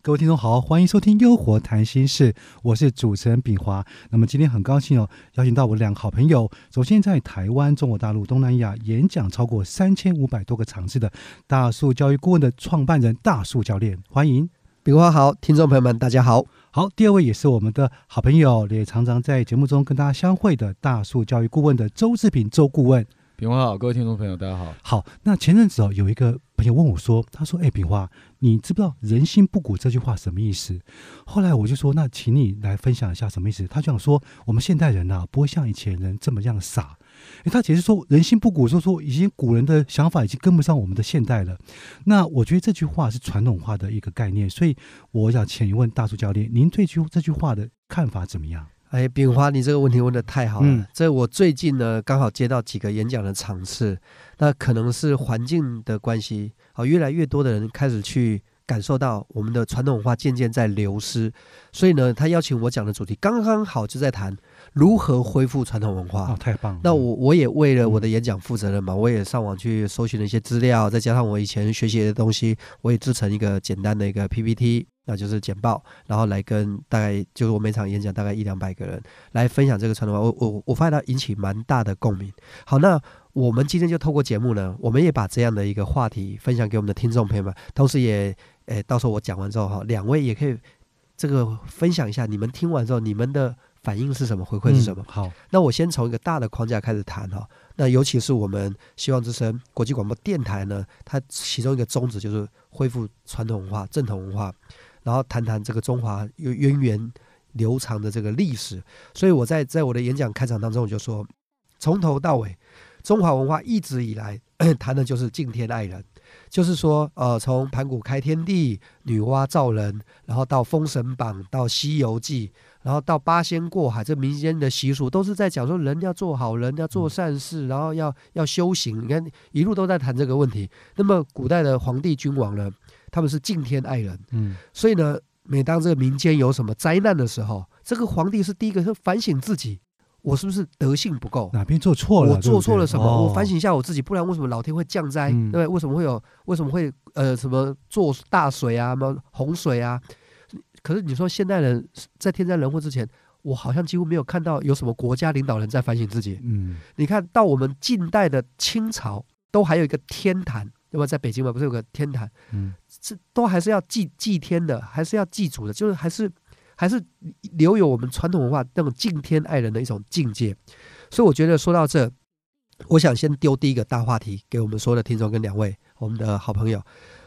各位听众好，欢迎收听《优活谈心事》，我是主持人炳华。那么今天很高兴哦，邀请到我两个好朋友。首先在台湾、中国大陆、东南亚演讲超过三千五百多个场次的大树教育顾问的创办人大树教练，欢迎炳华好，听众朋友们大家好。好，第二位也是我们的好朋友，也常常在节目中跟大家相会的大树教育顾问的周志平周顾问。炳华好，各位听众朋友大家好。好，那前阵子哦，有一个。朋友问我说：“他说，哎，炳华，你知不知道‘人心不古’这句话什么意思？”后来我就说：“那请你来分享一下什么意思。”他就想说：“我们现代人呐，不会像以前人这么样傻。”哎，他解释说：“人心不古，就说已经古人的想法已经跟不上我们的现代了。”那我觉得这句话是传统化的一个概念，所以我想请问大叔教练，您对句这句话的看法怎么样？哎，炳华，你这个问题问的太好了。这我最近呢，刚好接到几个演讲的场次，那可能是环境的关系，好，越来越多的人开始去感受到我们的传统文化渐渐在流失，所以呢，他邀请我讲的主题刚刚好就在谈。如何恢复传统文化？哦，太棒了！那我我也为了我的演讲负责任嘛，我也上网去搜寻了一些资料，再加上我以前学习的东西，我也制成一个简单的一个 PPT，那就是简报，然后来跟大概就是我每场演讲大概一两百个人来分享这个传统文化。我我我发现它引起蛮大的共鸣。好，那我们今天就透过节目呢，我们也把这样的一个话题分享给我们的听众朋友们，同时也诶，到时候我讲完之后哈，两位也可以这个分享一下，你们听完之后你们的。反应是什么？回馈是什么？好，那我先从一个大的框架开始谈哈。那尤其是我们希望之声国际广播电台呢，它其中一个宗旨就是恢复传统文化、正统文化，然后谈谈这个中华有源远流长的这个历史。所以我在在我的演讲开场当中，我就说，从头到尾，中华文化一直以来 谈的就是敬天爱人。就是说，呃，从盘古开天地、女娲造人，然后到《封神榜》、到《西游记》，然后到八仙过海，这民间的习俗都是在讲说人要做好人，要做善事，然后要要修行。你看，一路都在谈这个问题。那么，古代的皇帝君王呢，他们是敬天爱人，嗯，所以呢，每当这个民间有什么灾难的时候，这个皇帝是第一个是反省自己。我是不是德性不够？哪边做错了？我做错了什么？我反省一下我自己，不然为什么老天会降灾？对？为什么会有？为什么会呃什么做大水啊？什么洪水啊？可是你说现代人在天灾人祸之前，我好像几乎没有看到有什么国家领导人在反省自己。嗯，你看到我们近代的清朝，都还有一个天坛，对吧？在北京嘛，不是有个天坛？嗯，这都还是要祭祭天的，还是要祭祖的，就是还是。还是留有我们传统文化那种敬天爱人的一种境界，所以我觉得说到这，我想先丢第一个大话题给我们所有的听众跟两位我们的好朋友，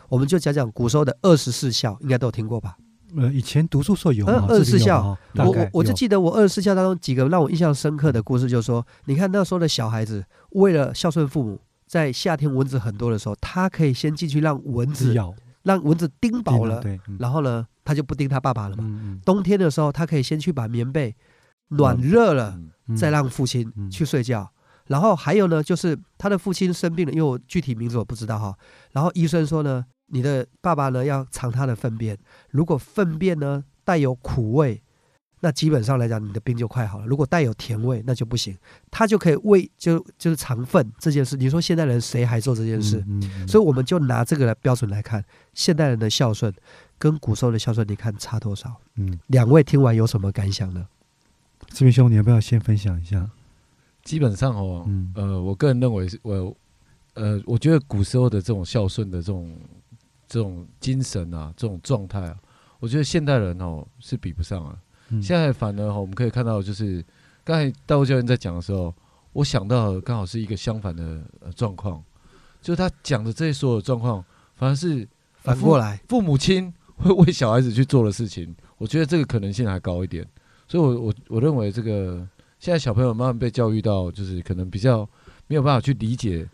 我们就讲讲古时候的二十四孝，应该都有听过吧？呃，以前读书时候有二十四孝，我我我就记得我二十四孝当中几个让我印象深刻的故事，就是说，你看那时候的小孩子为了孝顺父母，在夏天蚊子很多的时候，他可以先进去让蚊子咬。让蚊子叮饱了，然后呢，他就不叮他爸爸了嘛。冬天的时候，他可以先去把棉被暖热了，再让父亲去睡觉。然后还有呢，就是他的父亲生病了，因为我具体名字我不知道哈。然后医生说呢，你的爸爸呢要尝他的粪便，如果粪便呢带有苦味。那基本上来讲，你的病就快好了。如果带有甜味，那就不行。他就可以喂，就就是肠粪这件事。你说现代人谁还做这件事？所以我们就拿这个来标准来看，现代人的孝顺跟古时候的孝顺，你看差多少？嗯，两位听完有什么感想呢？志明兄，你要不要先分享一下？基本上哦，呃，我个人认为是，我呃，我觉得古时候的这种孝顺的这种这种精神啊，这种状态啊，我觉得现代人哦是比不上啊。现在反而哈，我们可以看到，就是刚才大卫教练在讲的时候，我想到刚好是一个相反的状况，就是他讲的这些所有状况，反而是反过来，父母亲会为小孩子去做的事情，我觉得这个可能性还高一点。所以，我我我认为这个现在小朋友慢慢被教育到，就是可能比较没有办法去理解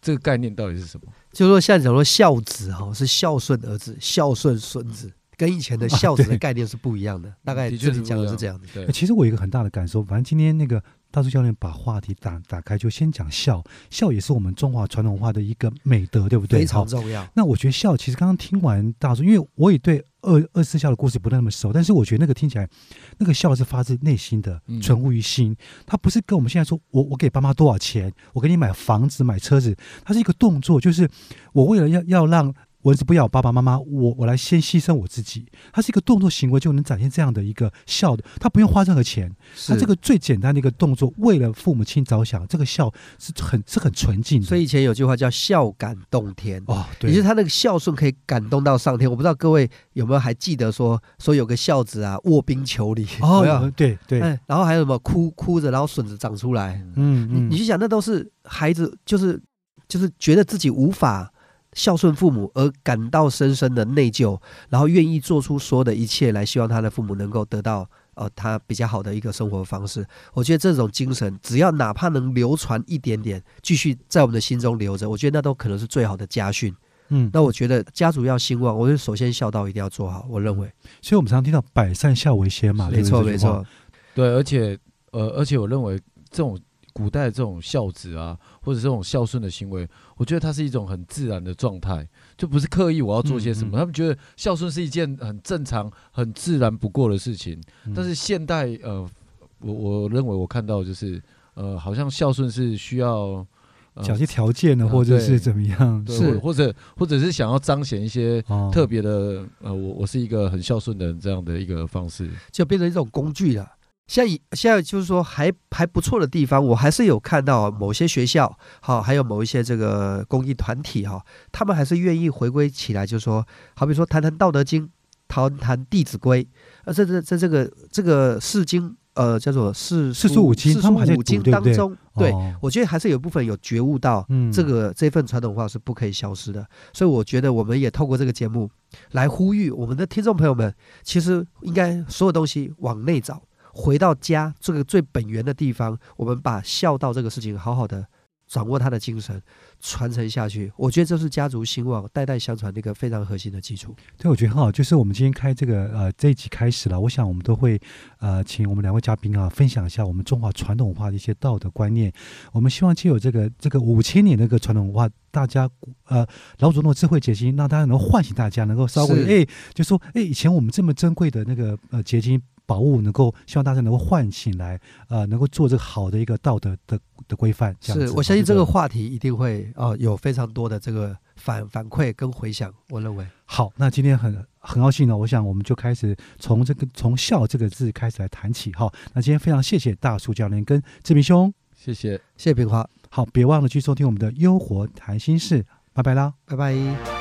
这个概念到底是什么。就是说，现在讲说孝子哈，是孝顺儿子，孝顺孙子。跟以前的孝子的概念是不一样的，大概就是讲的是这样的。对，其实我有一个很大的感受，反正今天那个大叔教练把话题打打开，就先讲孝，孝也是我们中华传统文化的一个美德，对不对？非常重要。那我觉得孝，其实刚刚听完大叔，因为我也对二二四孝的故事不那么熟，但是我觉得那个听起来，那个孝是发自内心的，存乎于心。他不是跟我们现在说我我给爸妈多少钱，我给你买房子买车子，它是一个动作，就是我为了要要让。蚊子不咬爸爸妈妈，我我来先牺牲我自己。它是一个动作行为就能展现这样的一个孝的，他不用花任何钱。他这个最简单的一个动作，为了父母亲着想，这个孝是很是很纯净的。所以以前有句话叫“孝感动天”，哦，对，也就是他那个孝顺可以感动到上天。我不知道各位有没有还记得说说有个孝子啊，卧冰求鲤，哦，对对，然后还有什么哭哭着，然后笋子长出来，嗯嗯，你去想，那都是孩子，就是就是觉得自己无法。孝顺父母而感到深深的内疚，然后愿意做出所有的一切来，希望他的父母能够得到呃他比较好的一个生活方式。我觉得这种精神，只要哪怕能流传一点点，继续在我们的心中留着，我觉得那都可能是最好的家训。嗯，那我觉得家族要兴旺，我觉得首先孝道一定要做好。我认为，所以我们常常听到百善孝为先嘛，没错没错，对，而且呃，而且我认为这种。古代这种孝子啊，或者这种孝顺的行为，我觉得它是一种很自然的状态，就不是刻意我要做些什么。他们觉得孝顺是一件很正常、很自然不过的事情。但是现代，呃，我我认为我看到就是，呃，好像孝顺是需要讲些条件的，或者是怎么样，是或者或者是想要彰显一些特别的，呃，我我是一个很孝顺的人这样的一个方式，就变成一种工具了。现在现在就是说还还不错的地方，我还是有看到某些学校，好，还有某一些这个公益团体哈，他们还是愿意回归起来，就是说，好比说谈谈《道德经》，谈谈《弟子规》，呃，这这这这个这个四经，呃，叫做四四书五经，四书五经当中，对我觉得还是有部分有觉悟到，这个这份传统文化是不可以消失的，所以我觉得我们也透过这个节目来呼吁我们的听众朋友们，其实应该所有东西往内找。回到家这个最本源的地方，我们把孝道这个事情好好的掌握他的精神，传承下去。我觉得这是家族兴旺、代代相传的一个非常核心的基础。对，我觉得很好。就是我们今天开这个呃这一集开始了，我想我们都会呃请我们两位嘉宾啊分享一下我们中华传统文化的一些道德观念。我们希望借有这个这个五千年的一个传统文化，大家呃老祖宗的智慧结晶，让大家能够唤醒大家，能够稍微哎就说哎以前我们这么珍贵的那个呃结晶。宝物能够希望大家能够唤醒来，呃，能够做这个好的一个道德的的规范。是我相信这个话题一定会哦有非常多的这个反反馈跟回响。我认为好，那今天很很高兴呢，我想我们就开始从这个从孝这个字开始来谈起。哈，那今天非常谢谢大树教练跟志明兄，谢谢谢谢平华。好，别忘了去收听我们的优活谈心事，拜拜啦，拜拜。